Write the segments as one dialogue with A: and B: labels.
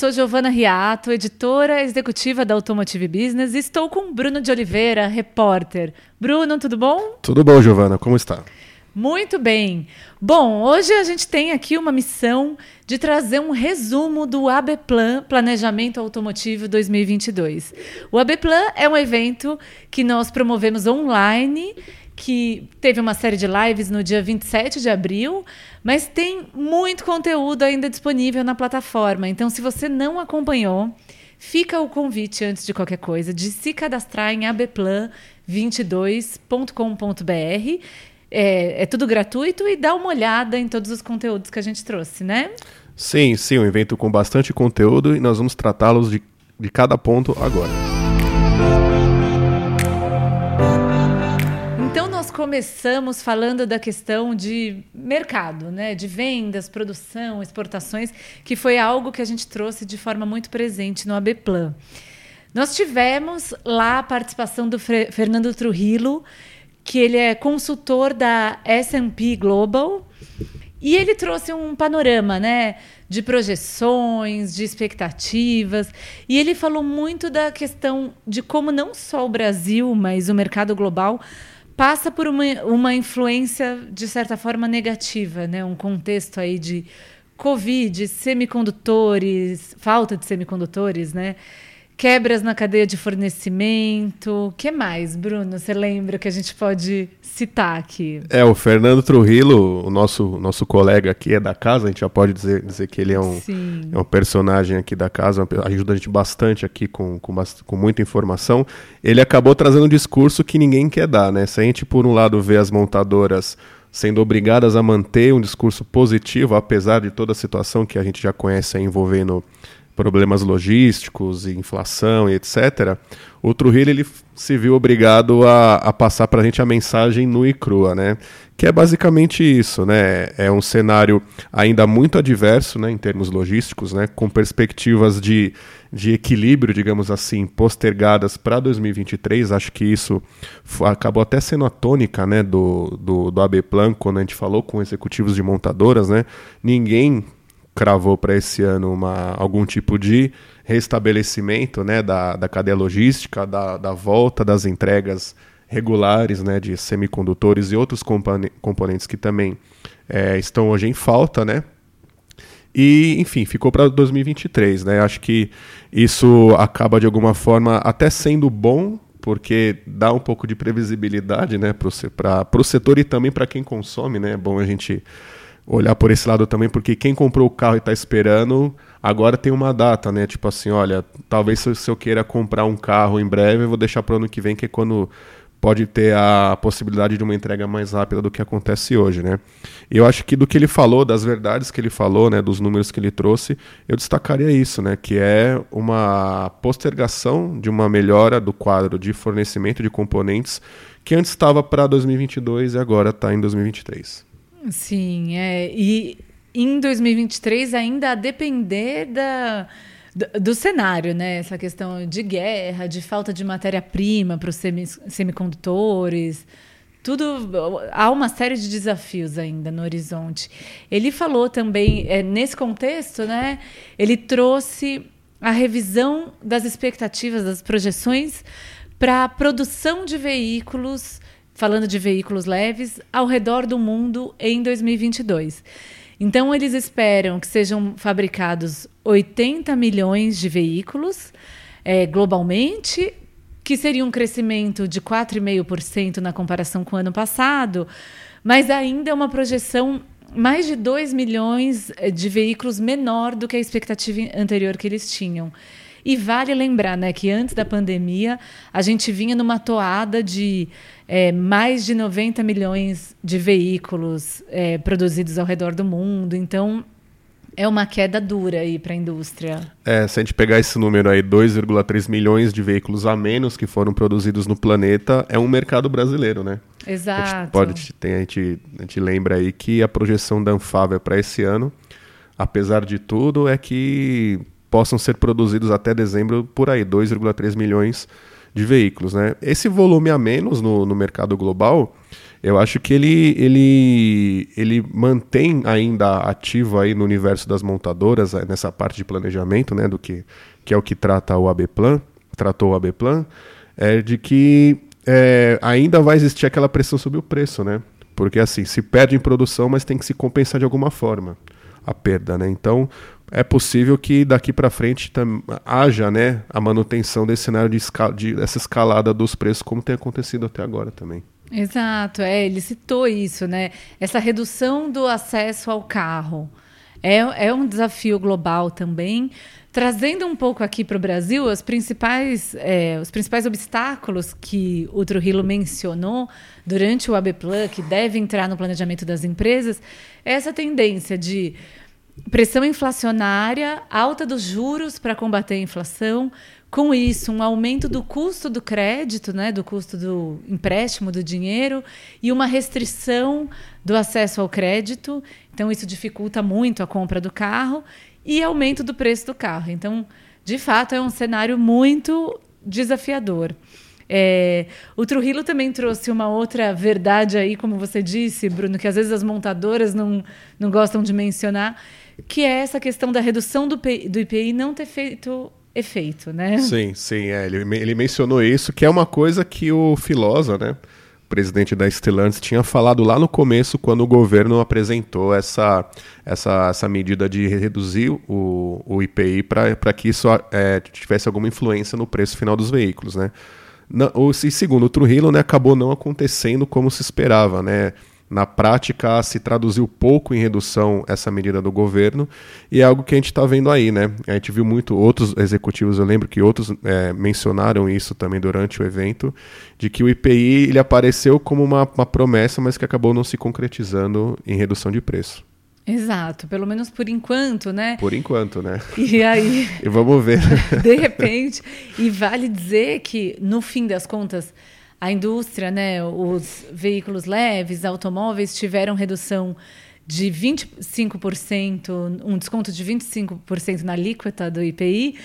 A: Sou Giovana Riato, editora executiva da Automotive Business e estou com Bruno de Oliveira, repórter. Bruno, tudo bom?
B: Tudo bom, Giovana, como está?
A: Muito bem. Bom, hoje a gente tem aqui uma missão de trazer um resumo do ABPlan Planejamento Automotivo 2022. O ABPlan é um evento que nós promovemos online que teve uma série de lives no dia 27 de abril, mas tem muito conteúdo ainda disponível na plataforma. Então, se você não acompanhou, fica o convite antes de qualquer coisa de se cadastrar em abplan22.com.br. É, é tudo gratuito e dá uma olhada em todos os conteúdos que a gente trouxe, né?
B: Sim, sim, um evento com bastante conteúdo e nós vamos tratá-los de, de cada ponto agora.
A: Começamos falando da questão de mercado, né? de vendas, produção, exportações, que foi algo que a gente trouxe de forma muito presente no ABPlan. Nós tivemos lá a participação do Fernando Trujillo, que ele é consultor da S&P Global, e ele trouxe um panorama, né, de projeções, de expectativas, e ele falou muito da questão de como não só o Brasil, mas o mercado global passa por uma, uma influência, de certa forma, negativa, né? um contexto aí de Covid, semicondutores, falta de semicondutores, né? Quebras na cadeia de fornecimento. O que mais, Bruno? Você lembra que a gente pode citar aqui?
B: É, o Fernando Trujillo, o nosso, nosso colega aqui é da casa, a gente já pode dizer, dizer que ele é um, é um personagem aqui da casa, ajuda a gente bastante aqui com, com, com muita informação. Ele acabou trazendo um discurso que ninguém quer dar, né? Se a gente, por um lado, vê as montadoras sendo obrigadas a manter um discurso positivo, apesar de toda a situação que a gente já conhece envolvendo problemas logísticos, inflação e etc., o Trujillo ele se viu obrigado a, a passar para a gente a mensagem nua e crua, né? Que é basicamente isso, né? É um cenário ainda muito adverso, né, em termos logísticos, né, com perspectivas de, de equilíbrio, digamos assim, postergadas para 2023. Acho que isso acabou até sendo a tônica, né, do, do, do AB Plan quando a gente falou com executivos de montadoras, né? Ninguém cravou para esse ano uma, algum tipo de restabelecimento né, da, da cadeia logística, da, da volta das entregas regulares né, de semicondutores e outros componentes que também é, estão hoje em falta, né? E, enfim, ficou para 2023, né? Acho que isso acaba de alguma forma até sendo bom, porque dá um pouco de previsibilidade, né, para o setor e também para quem consome, né? É bom a gente olhar por esse lado também, porque quem comprou o carro e está esperando, agora tem uma data, né? Tipo assim, olha, talvez se eu queira comprar um carro em breve, eu vou deixar para o ano que vem, que é quando pode ter a possibilidade de uma entrega mais rápida do que acontece hoje, né? Eu acho que do que ele falou, das verdades que ele falou, né, dos números que ele trouxe, eu destacaria isso, né, que é uma postergação de uma melhora do quadro de fornecimento de componentes que antes estava para 2022 e agora está em 2023.
A: Sim, é. E em 2023 ainda a depender da, do, do, cenário, né? Essa questão de guerra, de falta de matéria-prima para os semicondutores. Tudo há uma série de desafios ainda no horizonte. Ele falou também é, nesse contexto, né? Ele trouxe a revisão das expectativas, das projeções para a produção de veículos falando de veículos leves, ao redor do mundo em 2022. Então, eles esperam que sejam fabricados 80 milhões de veículos é, globalmente, que seria um crescimento de 4,5% na comparação com o ano passado, mas ainda é uma projeção mais de 2 milhões é, de veículos menor do que a expectativa anterior que eles tinham. E vale lembrar né, que antes da pandemia, a gente vinha numa toada de é, mais de 90 milhões de veículos é, produzidos ao redor do mundo. Então, é uma queda dura aí para a indústria.
B: É, se a gente pegar esse número aí, 2,3 milhões de veículos a menos que foram produzidos no planeta, é um mercado brasileiro, né?
A: Exato.
B: A gente, pode, tem, a, gente, a gente lembra aí que a projeção da Anfávia para esse ano, apesar de tudo, é que possam ser produzidos até dezembro por aí, 2,3 milhões de veículos. Né? Esse volume a menos no, no mercado global, eu acho que ele, ele, ele mantém ainda ativo aí no universo das montadoras, eh, nessa parte de planejamento, né, do que, que é o que trata o AB Plan, tratou o AB Plan, é de que é, ainda vai existir aquela pressão sobre o preço, né? Porque assim, se perde em produção, mas tem que se compensar de alguma forma a perda, né? Então, é possível que daqui para frente haja né, a manutenção desse cenário de, escal de dessa escalada dos preços, como tem acontecido até agora também.
A: Exato, é, ele citou isso, né? Essa redução do acesso ao carro é, é um desafio global também. Trazendo um pouco aqui para o Brasil, os principais, é, os principais obstáculos que o Trujillo mencionou durante o ABPLAN, que deve entrar no planejamento das empresas, é essa tendência de pressão inflacionária, alta dos juros para combater a inflação, com isso, um aumento do custo do crédito, né, do custo do empréstimo do dinheiro e uma restrição do acesso ao crédito. Então, isso dificulta muito a compra do carro e aumento do preço do carro. Então, de fato, é um cenário muito desafiador. É, o Trujillo também trouxe uma outra verdade aí, como você disse, Bruno, que às vezes as montadoras não, não gostam de mencionar, que é essa questão da redução do, do IPI não ter feito efeito, né?
B: Sim, sim, é, ele, ele mencionou isso, que é uma coisa que o Filosa, né, presidente da Stellantis, tinha falado lá no começo, quando o governo apresentou essa, essa, essa medida de reduzir o, o IPI para que isso é, tivesse alguma influência no preço final dos veículos, né? Não, o, segundo o Trujillo, né, acabou não acontecendo como se esperava, né? Na prática, se traduziu pouco em redução essa medida do governo, e é algo que a gente está vendo aí, né? A gente viu muito outros executivos, eu lembro que outros é, mencionaram isso também durante o evento, de que o IPI ele apareceu como uma, uma promessa, mas que acabou não se concretizando em redução de preço.
A: Exato, pelo menos por enquanto, né?
B: Por enquanto, né?
A: E aí.
B: e vamos ver.
A: de repente. E vale dizer que, no fim das contas, a indústria, né, os veículos leves, automóveis tiveram redução de 25%, um desconto de 25% na alíquota do IPI.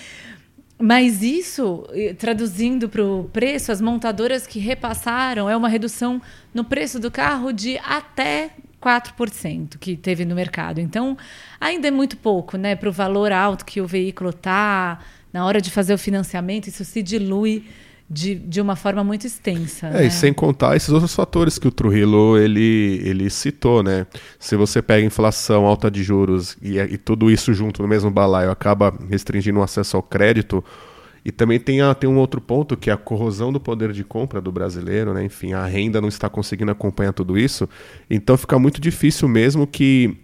A: Mas isso, traduzindo para o preço, as montadoras que repassaram é uma redução no preço do carro de até 4% que teve no mercado. Então, ainda é muito pouco, né? Para o valor alto que o veículo está, na hora de fazer o financiamento, isso se dilui de, de uma forma muito extensa. É,
B: né? e sem contar esses outros fatores que o Trujillo ele, ele citou, né? Se você pega inflação, alta de juros e, e tudo isso junto no mesmo balaio acaba restringindo o acesso ao crédito. E também tem, a, tem um outro ponto que é a corrosão do poder de compra do brasileiro, né? Enfim, a renda não está conseguindo acompanhar tudo isso. Então fica muito difícil mesmo que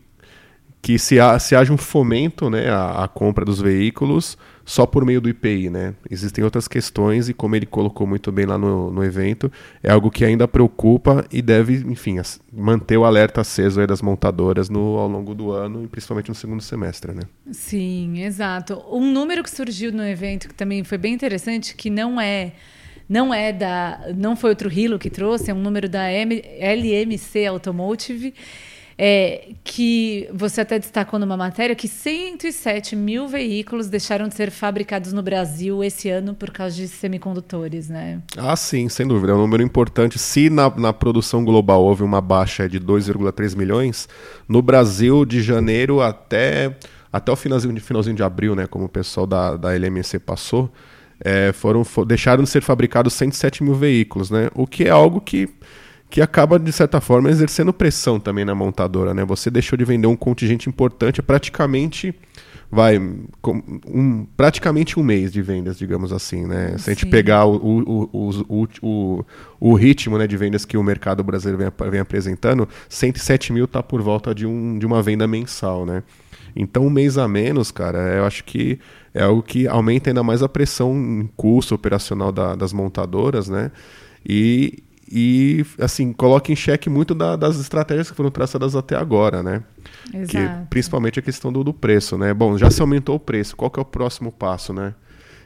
B: que se, há, se haja um fomento né, à, à, compra dos veículos só por meio do IPI. Né? Existem outras questões e, como ele colocou muito bem lá no, no evento, é algo que ainda preocupa e deve, enfim, manter o alerta aceso das montadoras no, ao longo do ano e principalmente no segundo semestre. Né?
A: Sim, exato. Um número que surgiu no evento que também foi bem interessante, que não é não é da não foi outro Hilo que trouxe, é um número da M, LMC Automotive é, que você até destacou numa matéria que 107 mil veículos deixaram de ser fabricados no Brasil esse ano por causa de semicondutores, né?
B: Ah, sim, sem dúvida. É um número importante. Se na, na produção global houve uma baixa de 2,3 milhões, no Brasil, de janeiro até, até o finalzinho de, finalzinho de abril, né, como o pessoal da, da LMC passou, é, foram, for, deixaram de ser fabricados 107 mil veículos, né? O que é algo que que acaba, de certa forma, exercendo pressão também na montadora, né? Você deixou de vender um contingente importante, é praticamente vai um, praticamente um mês de vendas, digamos assim, né? Se a gente pegar o, o, o, o, o, ritmo né, de vendas que o mercado brasileiro vem, vem apresentando, 107 mil está por volta de, um, de uma venda mensal, né? Então, um mês a menos, cara, eu acho que é algo que aumenta ainda mais a pressão em custo operacional da, das montadoras, né? E, e assim coloca em xeque muito da, das estratégias que foram traçadas até agora, né? Exato. Que, principalmente a questão do, do, preço, né? Bom, já se aumentou o preço, qual que é o próximo passo, né?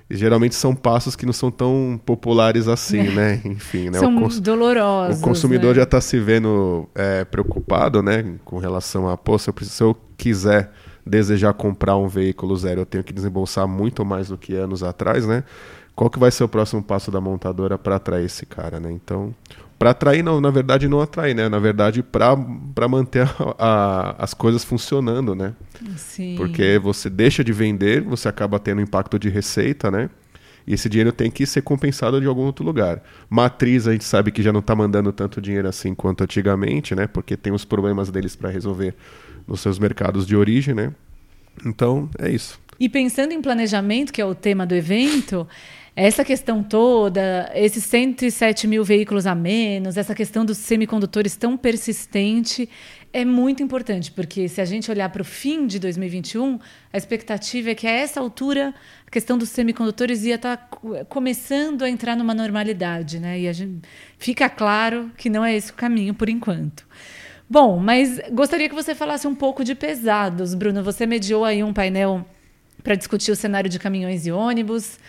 B: E geralmente são passos que não são tão populares assim, é. né? Enfim, né?
A: São o dolorosos.
B: O consumidor né? já está se vendo é, preocupado, né? Com relação a, pô, se eu, se eu quiser desejar comprar um veículo zero, eu tenho que desembolsar muito mais do que anos atrás, né? Qual que vai ser o próximo passo da montadora para atrair esse cara, né? Então, para atrair, não, na verdade não atrair, né? Na verdade, para manter a, a, as coisas funcionando, né?
A: Sim.
B: Porque você deixa de vender, você acaba tendo impacto de receita, né? E esse dinheiro tem que ser compensado de algum outro lugar. Matriz, a gente sabe que já não está mandando tanto dinheiro assim quanto antigamente, né? Porque tem os problemas deles para resolver nos seus mercados de origem, né? Então, é isso.
A: E pensando em planejamento, que é o tema do evento, essa questão toda, esses 107 mil veículos a menos, essa questão dos semicondutores tão persistente, é muito importante, porque se a gente olhar para o fim de 2021, a expectativa é que a essa altura a questão dos semicondutores ia estar tá começando a entrar numa normalidade, né? E a gente, fica claro que não é esse o caminho por enquanto. Bom, mas gostaria que você falasse um pouco de pesados, Bruno. Você mediou aí um painel para discutir o cenário de caminhões e ônibus.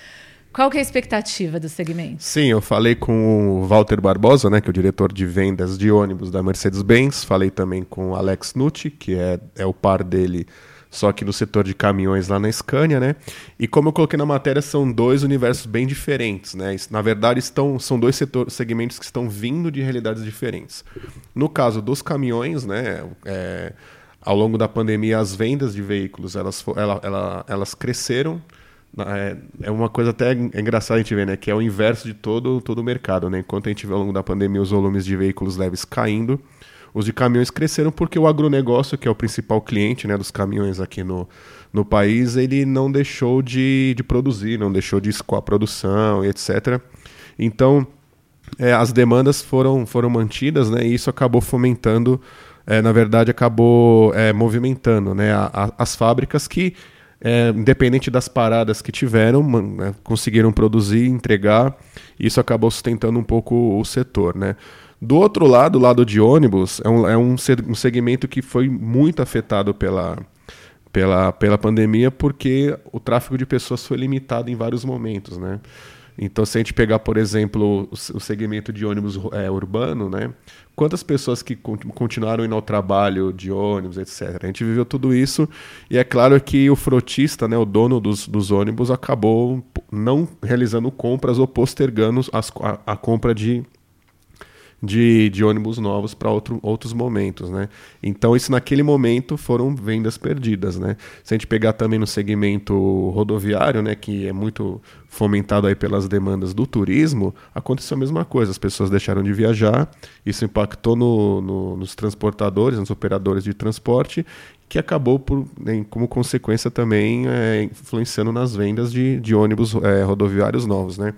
A: Qual que é a expectativa do segmento?
B: Sim, eu falei com o Walter Barbosa, né, que é o diretor de vendas de ônibus da Mercedes-Benz. Falei também com o Alex Nucci, que é, é o par dele, só que no setor de caminhões lá na Scania, né? E como eu coloquei na matéria, são dois universos bem diferentes, né? Na verdade, estão, são dois setor, segmentos que estão vindo de realidades diferentes. No caso dos caminhões, né, é, ao longo da pandemia, as vendas de veículos elas, ela, ela, elas cresceram é, é uma coisa até engraçada a gente ver, né? Que é o inverso de todo, todo o mercado, né? Enquanto a gente vê ao longo da pandemia os volumes de veículos leves caindo, os de caminhões cresceram porque o agronegócio, que é o principal cliente né, dos caminhões aqui no, no país, ele não deixou de, de produzir, não deixou de escoar a produção e etc. Então, é, as demandas foram, foram mantidas né, e isso acabou fomentando, é, na verdade, acabou é, movimentando né, a, a, as fábricas que é, independente das paradas que tiveram, né, conseguiram produzir, entregar, e isso acabou sustentando um pouco o setor. Né? Do outro lado, o lado de ônibus, é um, é um segmento que foi muito afetado pela, pela, pela pandemia, porque o tráfego de pessoas foi limitado em vários momentos. Né? Então, se a gente pegar, por exemplo, o segmento de ônibus é, urbano, né? Quantas pessoas que continuaram indo ao trabalho de ônibus, etc. A gente viveu tudo isso e é claro que o frotista, né, o dono dos, dos ônibus, acabou não realizando compras ou postergando as, a, a compra de, de, de ônibus novos para outro, outros momentos, né? Então isso naquele momento foram vendas perdidas, né? Se a gente pegar também no segmento rodoviário, né, que é muito fomentado aí pelas demandas do turismo, aconteceu a mesma coisa. As pessoas deixaram de viajar, isso impactou no, no, nos transportadores, nos operadores de transporte, que acabou por, né, como consequência também é, influenciando nas vendas de, de ônibus é, rodoviários novos, né?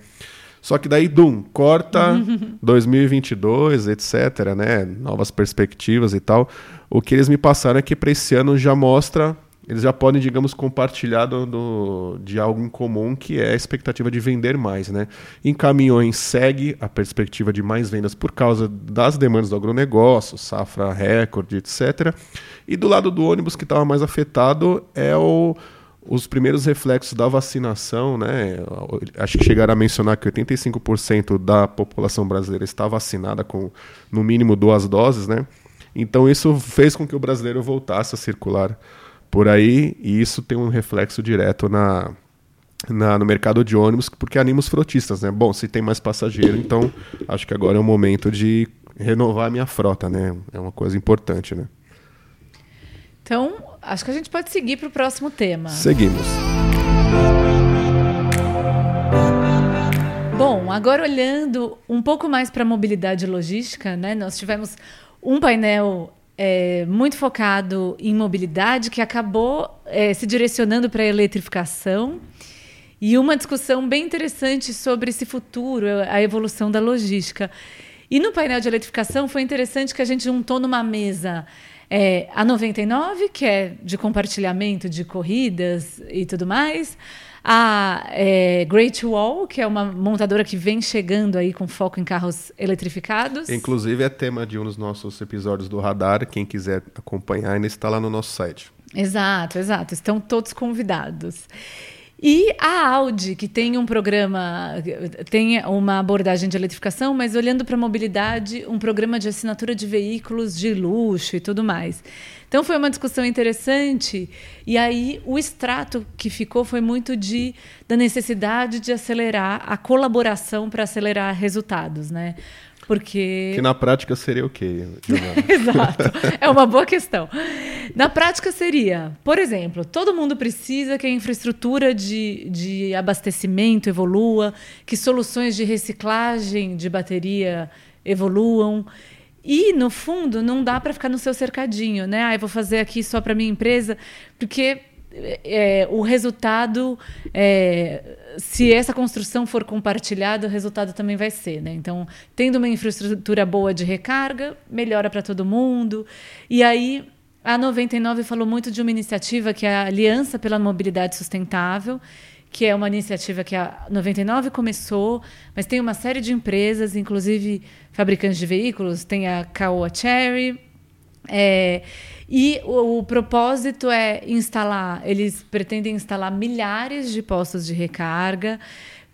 B: Só que daí, dum, corta 2022, etc, né? Novas perspectivas e tal. O que eles me passaram é que para esse ano já mostra, eles já podem, digamos, compartilhar do, do, de algo em comum, que é a expectativa de vender mais, né? Em caminhões segue a perspectiva de mais vendas por causa das demandas do agronegócio, safra recorde, etc. E do lado do ônibus que estava mais afetado é o os primeiros reflexos da vacinação, né? Acho que chegaram a mencionar que 85% da população brasileira está vacinada com no mínimo duas doses, né? Então isso fez com que o brasileiro voltasse a circular por aí e isso tem um reflexo direto na, na, no mercado de ônibus, porque anima os frotistas, né? Bom, se tem mais passageiro, então acho que agora é o momento de renovar a minha frota, né? É uma coisa importante, né?
A: Então, acho que a gente pode seguir para o próximo tema.
B: Seguimos.
A: Bom, agora olhando um pouco mais para a mobilidade logística, né? Nós tivemos um painel é, muito focado em mobilidade que acabou é, se direcionando para a eletrificação e uma discussão bem interessante sobre esse futuro, a evolução da logística. E no painel de eletrificação foi interessante que a gente juntou numa mesa é, a 99, que é de compartilhamento de corridas e tudo mais. A é, Great Wall, que é uma montadora que vem chegando aí com foco em carros eletrificados.
B: Inclusive é tema de um dos nossos episódios do Radar. Quem quiser acompanhar ainda está lá no nosso site.
A: Exato, exato. Estão todos convidados. E a Audi, que tem um programa, tem uma abordagem de eletrificação, mas olhando para a mobilidade, um programa de assinatura de veículos de luxo e tudo mais. Então foi uma discussão interessante. E aí o extrato que ficou foi muito de da necessidade de acelerar a colaboração para acelerar resultados, né? Porque.
B: Que na prática seria o quê?
A: Exato. É uma boa questão. Na prática seria, por exemplo, todo mundo precisa que a infraestrutura de, de abastecimento evolua, que soluções de reciclagem de bateria evoluam. E, no fundo, não dá para ficar no seu cercadinho, né? Ah, eu vou fazer aqui só para minha empresa, porque é, o resultado, é, se essa construção for compartilhada, o resultado também vai ser. Né? Então, tendo uma infraestrutura boa de recarga, melhora para todo mundo. E aí, a 99 falou muito de uma iniciativa que é a Aliança pela Mobilidade Sustentável, que é uma iniciativa que a 99 começou, mas tem uma série de empresas, inclusive fabricantes de veículos, tem a Caoa Cherry. É, e o, o, propósito é instalar, eles pretendem instalar milhares de postos de recarga,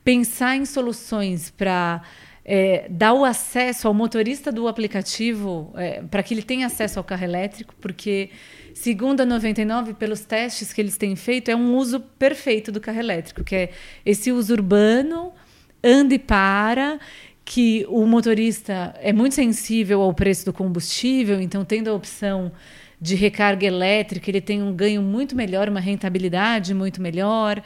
A: pensar em soluções para é, dar o acesso ao motorista do aplicativo, é, para que ele tenha acesso ao carro elétrico, porque, segundo a 99, pelos testes que eles têm feito, é um uso perfeito do carro elétrico, que é esse uso urbano, anda e para, que o motorista é muito sensível ao preço do combustível, então, tendo a opção de recarga elétrica, ele tem um ganho muito melhor, uma rentabilidade muito melhor.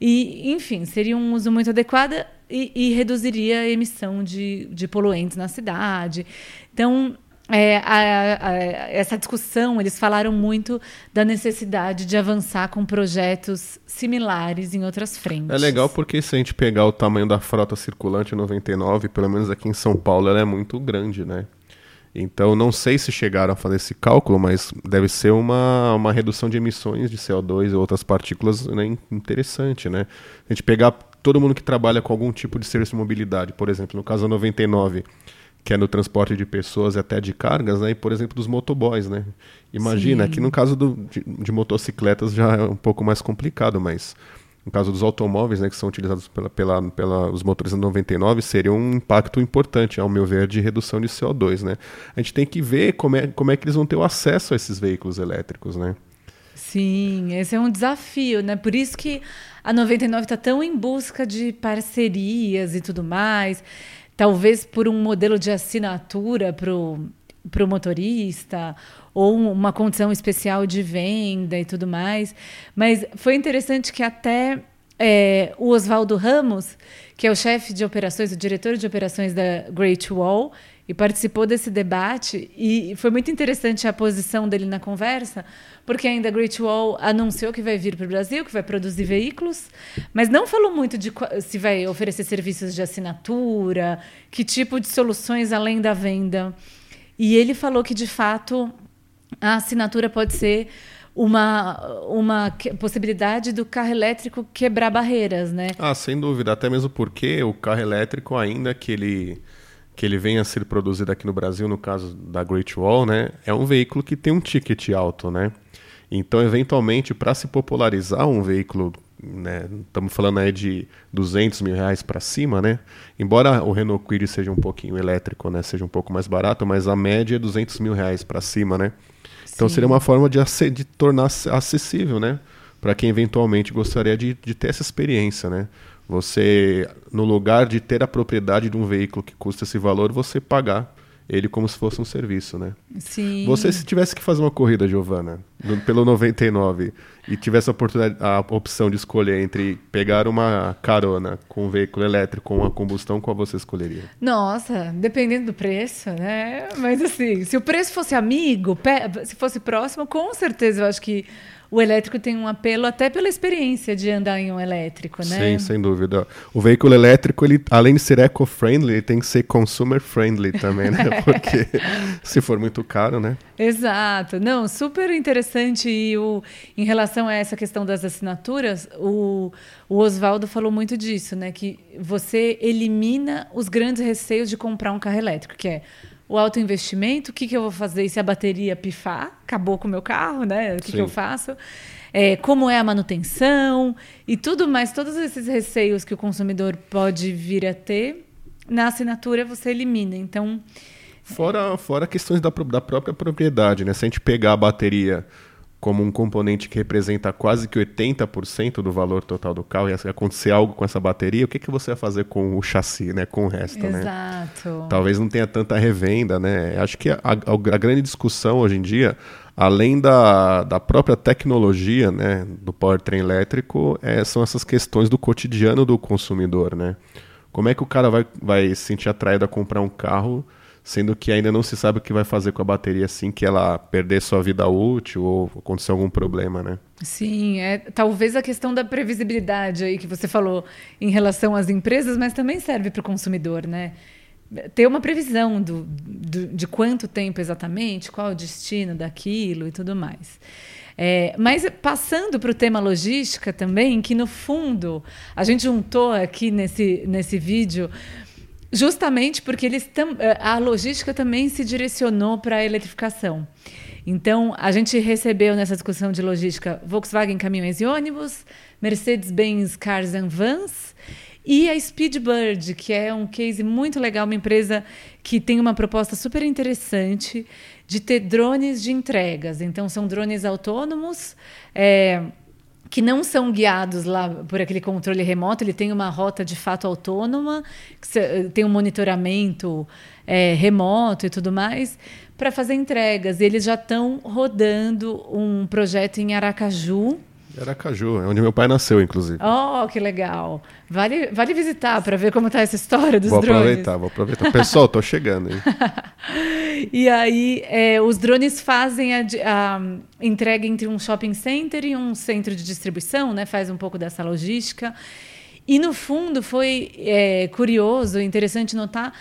A: E, enfim, seria um uso muito adequado e, e reduziria a emissão de, de poluentes na cidade. Então, é, a, a, essa discussão, eles falaram muito da necessidade de avançar com projetos similares em outras frentes.
B: É legal porque se a gente pegar o tamanho da frota circulante 99, pelo menos aqui em São Paulo, ela é muito grande, né? Então, não sei se chegaram a fazer esse cálculo, mas deve ser uma, uma redução de emissões de CO2 e outras partículas né, interessante, né? A gente pegar todo mundo que trabalha com algum tipo de serviço de mobilidade, por exemplo, no caso da 99, que é no transporte de pessoas e até de cargas, né? E, por exemplo, dos motoboys, né? Imagina, Sim. que no caso do, de, de motocicletas já é um pouco mais complicado, mas no caso dos automóveis, né, que são utilizados pela, pela, pela os motores 99, seria um impacto importante, ao meu ver, de redução de CO2, né? A gente tem que ver como é, como é que eles vão ter o acesso a esses veículos elétricos, né?
A: Sim, esse é um desafio, né? Por isso que a 99 está tão em busca de parcerias e tudo mais. Talvez por um modelo de assinatura para o motorista, ou uma condição especial de venda e tudo mais. Mas foi interessante que até é, o Oswaldo Ramos, que é o chefe de operações, o diretor de operações da Great Wall, e participou desse debate. E foi muito interessante a posição dele na conversa, porque ainda a Great Wall anunciou que vai vir para o Brasil, que vai produzir veículos, mas não falou muito de se vai oferecer serviços de assinatura, que tipo de soluções além da venda. E ele falou que, de fato, a assinatura pode ser uma, uma possibilidade do carro elétrico quebrar barreiras, né?
B: Ah, sem dúvida. Até mesmo porque o carro elétrico, ainda que ele, que ele venha a ser produzido aqui no Brasil, no caso da Great Wall, né, é um veículo que tem um ticket alto, né? Então, eventualmente, para se popularizar um veículo, né, estamos falando aí de 200 mil reais para cima, né? Embora o Renault Kwid seja um pouquinho elétrico, né, seja um pouco mais barato, mas a média é 200 mil reais para cima, né? Então Sim. seria uma forma de, de tornar acessível, né? Para quem eventualmente gostaria de, de ter essa experiência, né? Você, no lugar de ter a propriedade de um veículo que custa esse valor, você pagar ele como se fosse um serviço, né?
A: Sim.
B: Você, se tivesse que fazer uma corrida, Giovana, pelo 99, e tivesse a, oportunidade, a opção de escolher entre pegar uma carona com um veículo elétrico ou uma combustão, qual você escolheria?
A: Nossa, dependendo do preço, né? Mas assim, se o preço fosse amigo, se fosse próximo, com certeza eu acho que o elétrico tem um apelo até pela experiência de andar em um elétrico, né?
B: Sim, sem dúvida. O veículo elétrico, ele, além de ser eco-friendly, ele tem que ser consumer-friendly também, né? Porque se for muito caro, né?
A: Exato. Não, super interessante. E o, em relação a essa questão das assinaturas, o, o Oswaldo falou muito disso, né? Que você elimina os grandes receios de comprar um carro elétrico, que é o alto investimento, o que, que eu vou fazer se a bateria pifar? Acabou com o meu carro, né? O que, que eu faço? é, como é a manutenção e tudo mais, todos esses receios que o consumidor pode vir a ter, na assinatura você elimina. Então.
B: Fora, fora questões da, da própria propriedade, né? Se a gente pegar a bateria como um componente que representa quase que 80% do valor total do carro e acontecer algo com essa bateria, o que, que você vai fazer com o chassi, né? Com o resto,
A: né? Exato.
B: né? Talvez não tenha tanta revenda, né? Acho que a, a, a grande discussão hoje em dia, além da, da própria tecnologia, né, do powertrain elétrico, é, são essas questões do cotidiano do consumidor, né? Como é que o cara vai, vai se sentir atraído a comprar um carro sendo que ainda não se sabe o que vai fazer com a bateria assim que ela perder sua vida útil ou acontecer algum problema, né?
A: Sim, é talvez a questão da previsibilidade aí que você falou em relação às empresas, mas também serve para o consumidor, né? Ter uma previsão do, do, de quanto tempo exatamente, qual o destino daquilo e tudo mais. É, mas passando para o tema logística também, que no fundo a gente juntou aqui nesse, nesse vídeo Justamente porque eles eh, a logística também se direcionou para a eletrificação. Então, a gente recebeu nessa discussão de logística Volkswagen Caminhões e Ônibus, Mercedes-Benz Cars and Vans e a Speedbird, que é um case muito legal, uma empresa que tem uma proposta super interessante de ter drones de entregas. Então, são drones autônomos. É, que não são guiados lá por aquele controle remoto, ele tem uma rota de fato autônoma, tem um monitoramento é, remoto e tudo mais, para fazer entregas. Eles já estão rodando um projeto em Aracaju,
B: Aracaju, é onde meu pai nasceu, inclusive.
A: Oh, que legal. Vale, vale visitar para ver como está essa história dos
B: vou
A: drones.
B: Vou aproveitar, vou aproveitar. Pessoal, tô chegando, hein?
A: e aí, é, os drones fazem a, a, entrega entre um shopping center e um centro de distribuição, né? Faz um pouco dessa logística. E, no fundo, foi é, curioso, interessante notar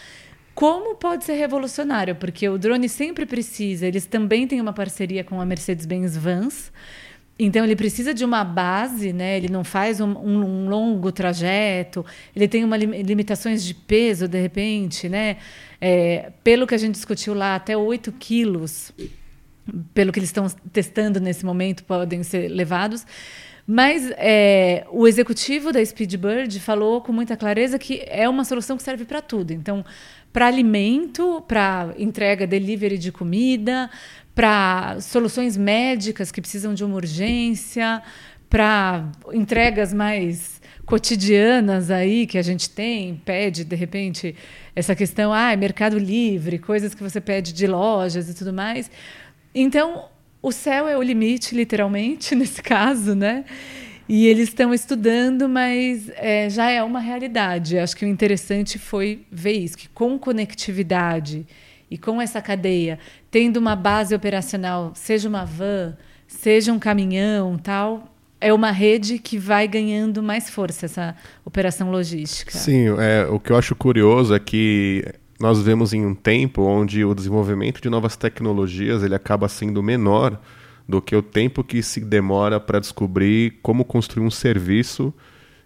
A: como pode ser revolucionário, porque o drone sempre precisa, eles também têm uma parceria com a Mercedes-Benz Vans, então ele precisa de uma base, né? Ele não faz um, um, um longo trajeto. Ele tem uma limitações de peso de repente, né? É, pelo que a gente discutiu lá, até 8 quilos, pelo que eles estão testando nesse momento, podem ser levados. Mas é, o executivo da Speedbird falou com muita clareza que é uma solução que serve para tudo. Então, para alimento, para entrega, delivery de comida, para soluções médicas que precisam de uma urgência, para entregas mais cotidianas aí que a gente tem, pede de repente essa questão, ah, Mercado Livre, coisas que você pede de lojas e tudo mais. Então, o céu é o limite, literalmente, nesse caso, né? E eles estão estudando, mas é, já é uma realidade. Acho que o interessante foi ver isso, que com conectividade e com essa cadeia, tendo uma base operacional, seja uma van, seja um caminhão, tal, é uma rede que vai ganhando mais força essa operação logística.
B: Sim, é, o que eu acho curioso é que nós vemos em um tempo onde o desenvolvimento de novas tecnologias ele acaba sendo menor do que o tempo que se demora para descobrir como construir um serviço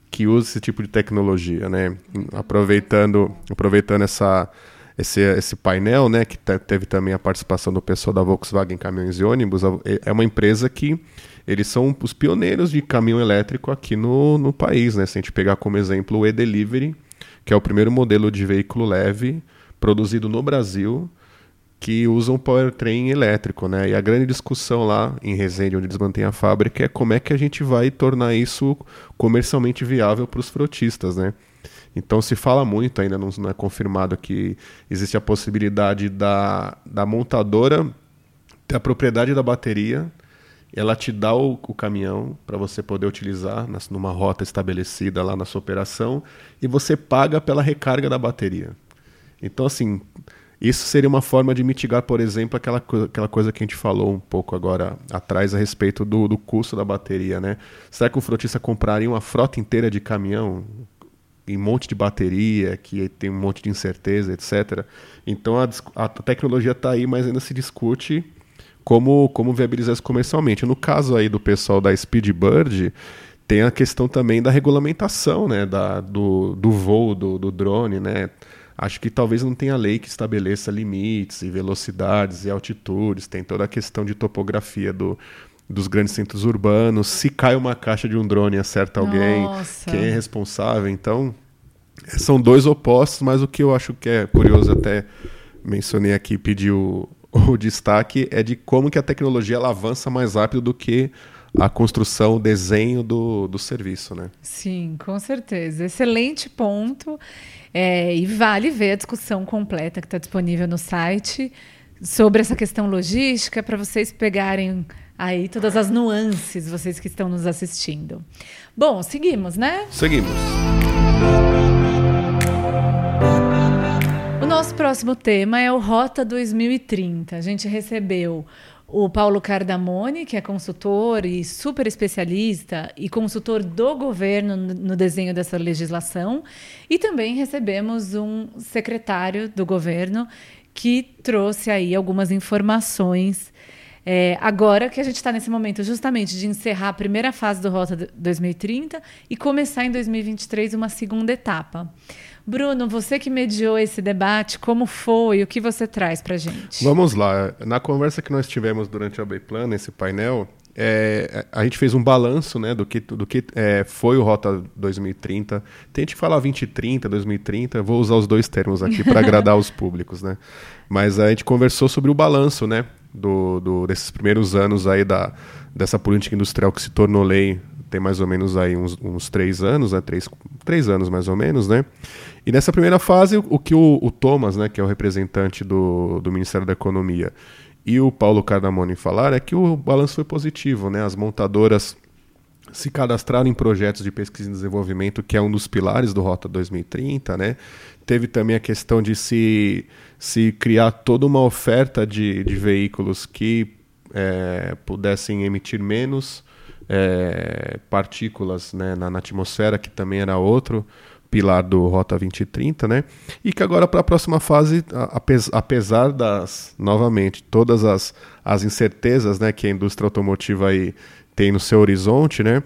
B: que use esse tipo de tecnologia, né? Aproveitando, aproveitando essa esse, esse painel, né, que teve também a participação do pessoal da Volkswagen Caminhões e Ônibus, é uma empresa que eles são os pioneiros de caminhão elétrico aqui no, no país. Né? Se a gente pegar como exemplo o e-Delivery, que é o primeiro modelo de veículo leve produzido no Brasil que usa um powertrain elétrico, né? E a grande discussão lá em Resende, onde eles mantêm a fábrica, é como é que a gente vai tornar isso comercialmente viável para os frotistas, né? Então se fala muito, ainda não, não é confirmado que existe a possibilidade da, da montadora ter a propriedade da bateria, ela te dá o, o caminhão para você poder utilizar nas, numa rota estabelecida lá na sua operação e você paga pela recarga da bateria. Então, assim, isso seria uma forma de mitigar, por exemplo, aquela, aquela coisa que a gente falou um pouco agora atrás a respeito do, do custo da bateria, né? Será que o frotista compraria uma frota inteira de caminhão? em um monte de bateria, que tem um monte de incerteza, etc. Então a, a tecnologia está aí, mas ainda se discute como, como viabilizar isso comercialmente. No caso aí do pessoal da Speedbird, tem a questão também da regulamentação né, da, do, do voo do, do drone. Né? Acho que talvez não tenha lei que estabeleça limites e velocidades e altitudes, tem toda a questão de topografia do, dos grandes centros urbanos. Se cai uma caixa de um drone e acerta alguém,
A: Nossa.
B: quem é responsável? Então, são dois opostos, mas o que eu acho que é curioso até mencionei aqui, pedi o, o destaque é de como que a tecnologia ela avança mais rápido do que a construção, o desenho do, do serviço, né?
A: Sim, com certeza. Excelente ponto. É, e vale ver a discussão completa que está disponível no site sobre essa questão logística para vocês pegarem aí todas as nuances, vocês que estão nos assistindo. Bom, seguimos, né?
B: Seguimos.
A: O nosso próximo tema é o Rota 2030. A gente recebeu o Paulo Cardamone, que é consultor e super especialista e consultor do governo no desenho dessa legislação, e também recebemos um secretário do governo que trouxe aí algumas informações. É, agora que a gente está nesse momento justamente de encerrar a primeira fase do Rota 2030 e começar em 2023 uma segunda etapa. Bruno, você que mediou esse debate, como foi? O que você traz para gente?
B: Vamos lá. Na conversa que nós tivemos durante a Plan, esse painel, é, a gente fez um balanço né, do que, do que é, foi o Rota 2030. Tem gente que fala 2030, 2030, vou usar os dois termos aqui para agradar os públicos. Né? Mas a gente conversou sobre o balanço né, do, do, desses primeiros anos aí da, dessa política industrial que se tornou lei tem mais ou menos aí uns, uns três anos, né? Três, três anos mais ou menos, né? E nessa primeira fase, o que o, o Thomas, né, que é o representante do, do Ministério da Economia, e o Paulo Cardamone falaram é que o balanço foi positivo, né? As montadoras se cadastraram em projetos de pesquisa e desenvolvimento, que é um dos pilares do Rota 2030, né? Teve também a questão de se, se criar toda uma oferta de, de veículos que é, pudessem emitir menos é, partículas né, na, na, atmosfera, que também era outro pilar do Rota 2030, né? E que agora para a próxima fase, apesar das, novamente, todas as, as incertezas né, que a indústria automotiva aí tem no seu horizonte, né?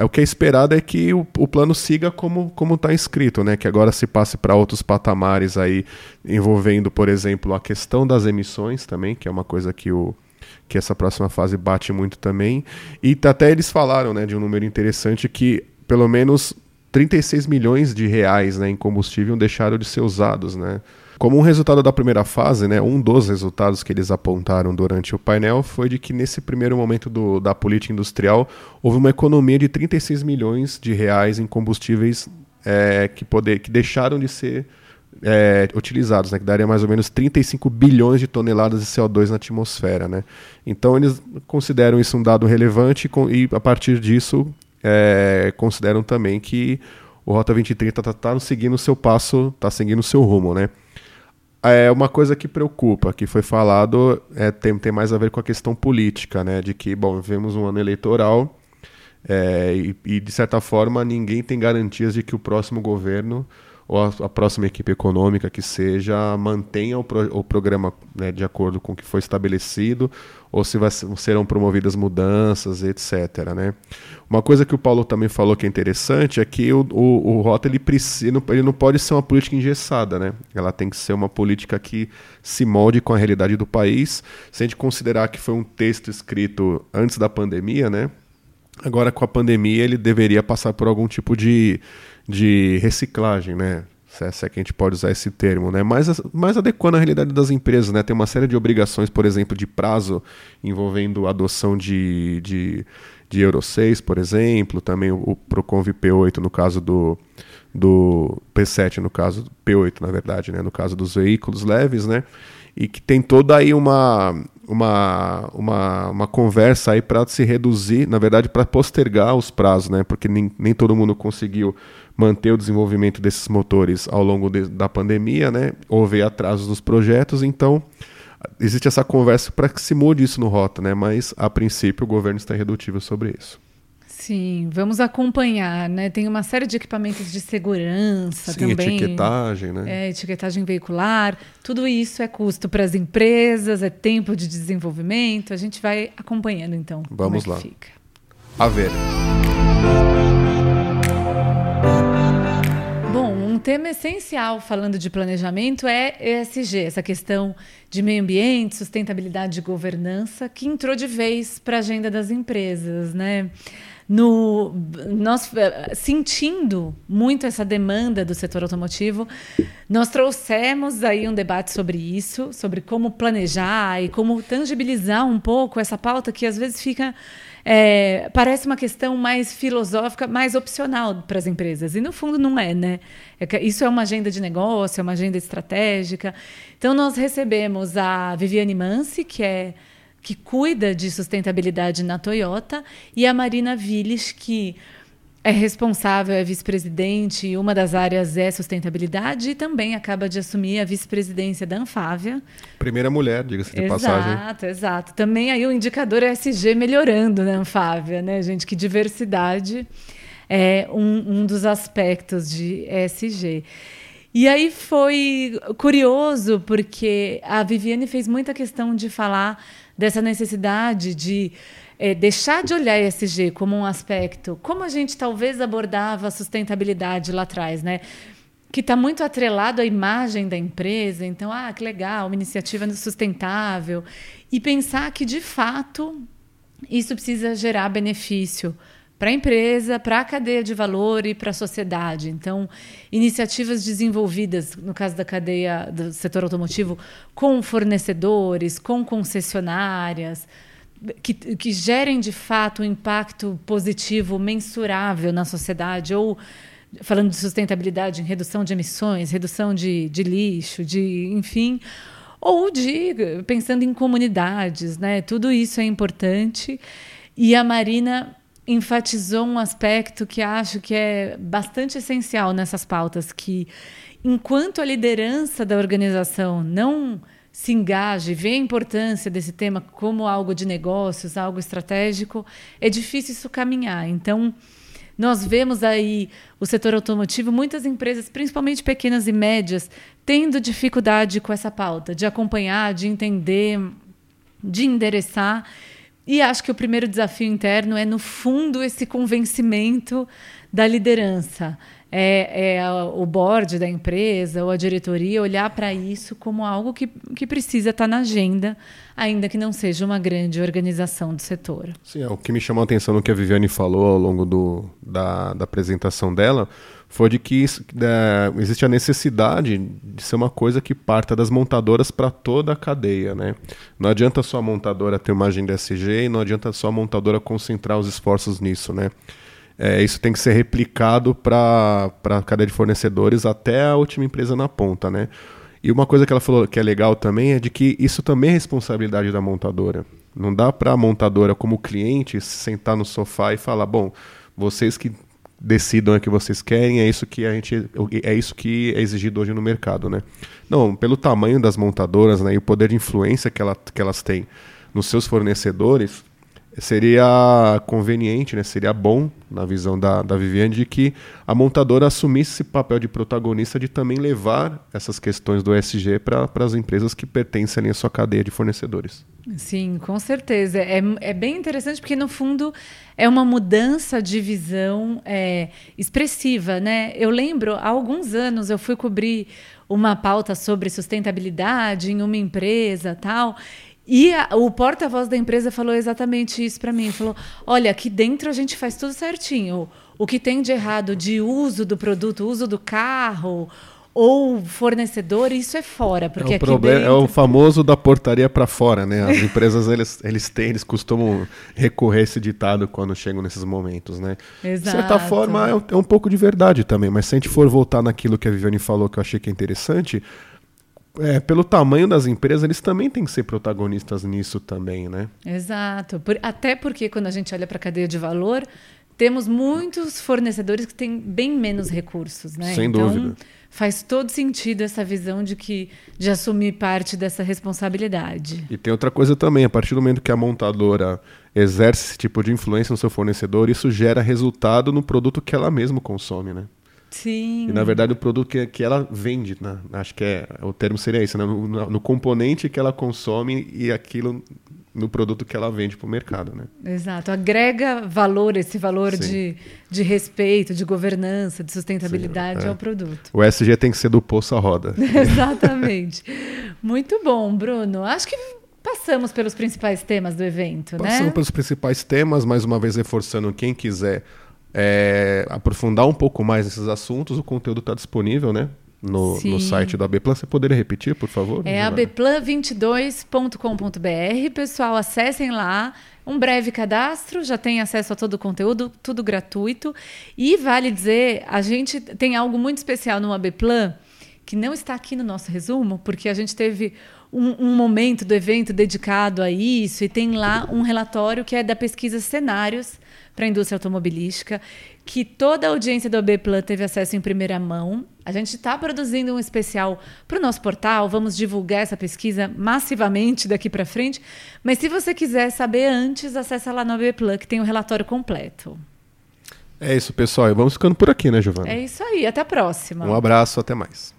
B: O que é esperado é que o, o plano siga como como está escrito, né? Que agora se passe para outros patamares aí, envolvendo, por exemplo, a questão das emissões também, que é uma coisa que o que essa próxima fase bate muito também. E até eles falaram né, de um número interessante que pelo menos 36 milhões de reais né, em combustível deixaram de ser usados. Né? Como um resultado da primeira fase, né, um dos resultados que eles apontaram durante o painel foi de que nesse primeiro momento do, da política industrial houve uma economia de 36 milhões de reais em combustíveis é, que, poder, que deixaram de ser é, utilizados, né, que daria mais ou menos 35 bilhões de toneladas de CO2 na atmosfera. Né? Então eles consideram isso um dado relevante e, a partir disso é, consideram também que o Rota 2030 está tá seguindo o seu passo, está seguindo o seu rumo. Né? É uma coisa que preocupa, que foi falado, é, tem, tem mais a ver com a questão política, né? de que, bom, vivemos um ano eleitoral é, e, e, de certa forma, ninguém tem garantias de que o próximo governo ou a, a, próxima equipe econômica que seja mantenha o, pro, o programa né, de acordo com o que foi estabelecido, ou se vai, serão promovidas mudanças, etc. Né? Uma coisa que o Paulo também falou que é interessante é que o, o, o Rota ele, precisa, ele não pode ser uma política engessada, né? ela tem que ser uma política que se molde com a realidade do país. Se a gente considerar que foi um texto escrito antes da pandemia, né? agora com a pandemia ele deveria passar por algum tipo de de reciclagem, né? Se é, se é que a gente pode usar esse termo, né? Mais, mais adequando à realidade das empresas, né? Tem uma série de obrigações, por exemplo, de prazo envolvendo adoção de, de, de Euro 6, por exemplo, também o, o Proconv P8 no caso do, do P7, no caso P8, na verdade, né? No caso dos veículos leves, né? E que tem toda aí uma, uma, uma, uma conversa aí para se reduzir, na verdade, para postergar os prazos, né? Porque nem, nem todo mundo conseguiu manter o desenvolvimento desses motores ao longo de, da pandemia, né? Houve atrasos nos projetos, então existe essa conversa para que se mude isso no rota, né? Mas a princípio o governo está irredutível sobre isso.
A: Sim, vamos acompanhar, né? Tem uma série de equipamentos de segurança
B: Sim,
A: também.
B: etiquetagem, né?
A: É, etiquetagem veicular. Tudo isso é custo para as empresas, é tempo de desenvolvimento. A gente vai acompanhando, então.
B: Vamos
A: como
B: é
A: lá. Fica.
B: A ver.
A: Tema essencial falando de planejamento é ESG, essa questão de meio ambiente, sustentabilidade e governança, que entrou de vez para a agenda das empresas, né? No, nós sentindo muito essa demanda do setor automotivo, nós trouxemos aí um debate sobre isso, sobre como planejar e como tangibilizar um pouco essa pauta que às vezes fica é, parece uma questão mais filosófica, mais opcional para as empresas. E no fundo não é, né? É isso é uma agenda de negócio, é uma agenda estratégica. Então nós recebemos a Viviane Mansi, que é que cuida de sustentabilidade na Toyota, e a Marina Villes, que é responsável, é vice-presidente, e uma das áreas é sustentabilidade, e também acaba de assumir a vice-presidência da Anfávia.
B: Primeira mulher, diga-se de
A: exato,
B: passagem.
A: Exato, exato. Também aí o indicador SG melhorando na Anfávia, né, gente? Que diversidade é um, um dos aspectos de ESG. E aí foi curioso, porque a Viviane fez muita questão de falar dessa necessidade de é, deixar de olhar ESG como um aspecto, como a gente talvez abordava a sustentabilidade lá atrás, né? Que está muito atrelado à imagem da empresa. Então, ah, que legal, uma iniciativa sustentável. E pensar que, de fato, isso precisa gerar benefício para a empresa, para a cadeia de valor e para a sociedade. Então, iniciativas desenvolvidas, no caso da cadeia do setor automotivo, com fornecedores, com concessionárias, que, que gerem de fato um impacto positivo mensurável na sociedade, ou falando de sustentabilidade em redução de emissões, redução de, de lixo, de enfim, ou de pensando em comunidades, né? Tudo isso é importante. E a Marina enfatizou um aspecto que acho que é bastante essencial nessas pautas, que enquanto a liderança da organização não se engaje, vê a importância desse tema como algo de negócios, algo estratégico, é difícil isso caminhar. Então, nós vemos aí o setor automotivo, muitas empresas, principalmente pequenas e médias, tendo dificuldade com essa pauta, de acompanhar, de entender, de endereçar. E acho que o primeiro desafio interno é, no fundo, esse convencimento da liderança é, é o board da empresa ou a diretoria olhar para isso como algo que, que precisa estar tá na agenda, ainda que não seja uma grande organização do setor.
B: Sim, é, o que me chamou a atenção no que a Viviane falou ao longo do, da, da apresentação dela foi de que é, existe a necessidade de ser uma coisa que parta das montadoras para toda a cadeia. Né? Não adianta só a montadora ter uma agenda SG e não adianta só a montadora concentrar os esforços nisso. Né? É, isso tem que ser replicado para a cadeia de fornecedores até a última empresa na ponta, né? E uma coisa que ela falou que é legal também é de que isso também é responsabilidade da montadora. Não dá para a montadora, como cliente, sentar no sofá e falar, bom, vocês que decidam o que vocês querem, é isso que a gente é isso que é exigido hoje no mercado, né? Não, pelo tamanho das montadoras, né, e o poder de influência que, ela, que elas têm nos seus fornecedores, seria conveniente, né? seria bom, na visão da, da Viviane, de que a montadora assumisse esse papel de protagonista de também levar essas questões do ESG para as empresas que pertencem à sua cadeia de fornecedores.
A: Sim, com certeza. É, é bem interessante porque, no fundo, é uma mudança de visão é, expressiva. Né? Eu lembro, há alguns anos, eu fui cobrir uma pauta sobre sustentabilidade em uma empresa tal. E a, o porta-voz da empresa falou exatamente isso para mim. Falou: olha, aqui dentro a gente faz tudo certinho. O que tem de errado de uso do produto, uso do carro ou fornecedor, isso é fora, porque
B: é
A: o
B: problema dentro... é o famoso da portaria para fora, né? As empresas eles, eles têm, eles costumam recorrer a esse ditado quando chegam nesses momentos, né?
A: Exato.
B: De certa forma é um, é um pouco de verdade também, mas se a gente for voltar naquilo que a Viviane falou que eu achei que é interessante, é, pelo tamanho das empresas, eles também têm que ser protagonistas nisso também, né?
A: Exato. Por, até porque quando a gente olha para a cadeia de valor, temos muitos fornecedores que têm bem menos recursos, né?
B: Sem então, dúvida.
A: Faz todo sentido essa visão de que de assumir parte dessa responsabilidade.
B: E tem outra coisa também, a partir do momento que a montadora exerce esse tipo de influência no seu fornecedor, isso gera resultado no produto que ela mesma consome, né?
A: Sim.
B: E na verdade o produto que, que ela vende, né? acho que é o termo seria isso, né? no, no, no, componente que ela consome e aquilo no produto que ela vende para o mercado. Né?
A: Exato, agrega valor, esse valor de, de respeito, de governança, de sustentabilidade Sim, é. ao produto.
B: O SG tem que ser do poço à roda.
A: Exatamente. Muito bom, Bruno. Acho que passamos pelos principais temas do evento,
B: passamos né? Passamos pelos principais temas, mais uma vez reforçando quem quiser é, aprofundar um pouco mais nesses assuntos, o conteúdo está disponível, né? no, no site da Bplan. Você poderia repetir, por favor?
A: É abplan22.com.br. Pessoal, acessem lá. Um breve cadastro, já tem acesso a todo o conteúdo, tudo gratuito. E vale dizer, a gente tem algo muito especial no Abplan, que não está aqui no nosso resumo, porque a gente teve um, um, momento do evento dedicado a isso e tem lá um relatório que é da pesquisa Cenários para a indústria automobilística, que toda a audiência do ABPlan teve acesso em primeira mão. A gente está produzindo um especial para o nosso portal, vamos divulgar essa pesquisa massivamente daqui para frente. Mas se você quiser saber antes, acessa lá no ABPlan, que tem o relatório completo.
B: É isso, pessoal. E vamos ficando por aqui, né, Giovana?
A: É isso aí. Até a próxima.
B: Um abraço, até mais.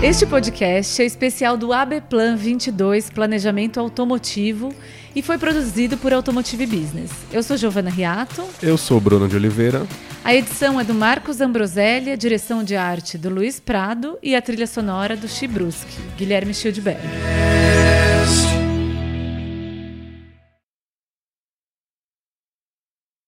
A: Este podcast é especial do AB Plan 22 Planejamento Automotivo e foi produzido por Automotive Business. Eu sou Giovana Riato.
B: Eu sou Bruno de Oliveira.
A: A edição é do Marcos Ambroselli, a direção de arte do Luiz Prado e a trilha sonora do Chibruski, Guilherme Schildberg.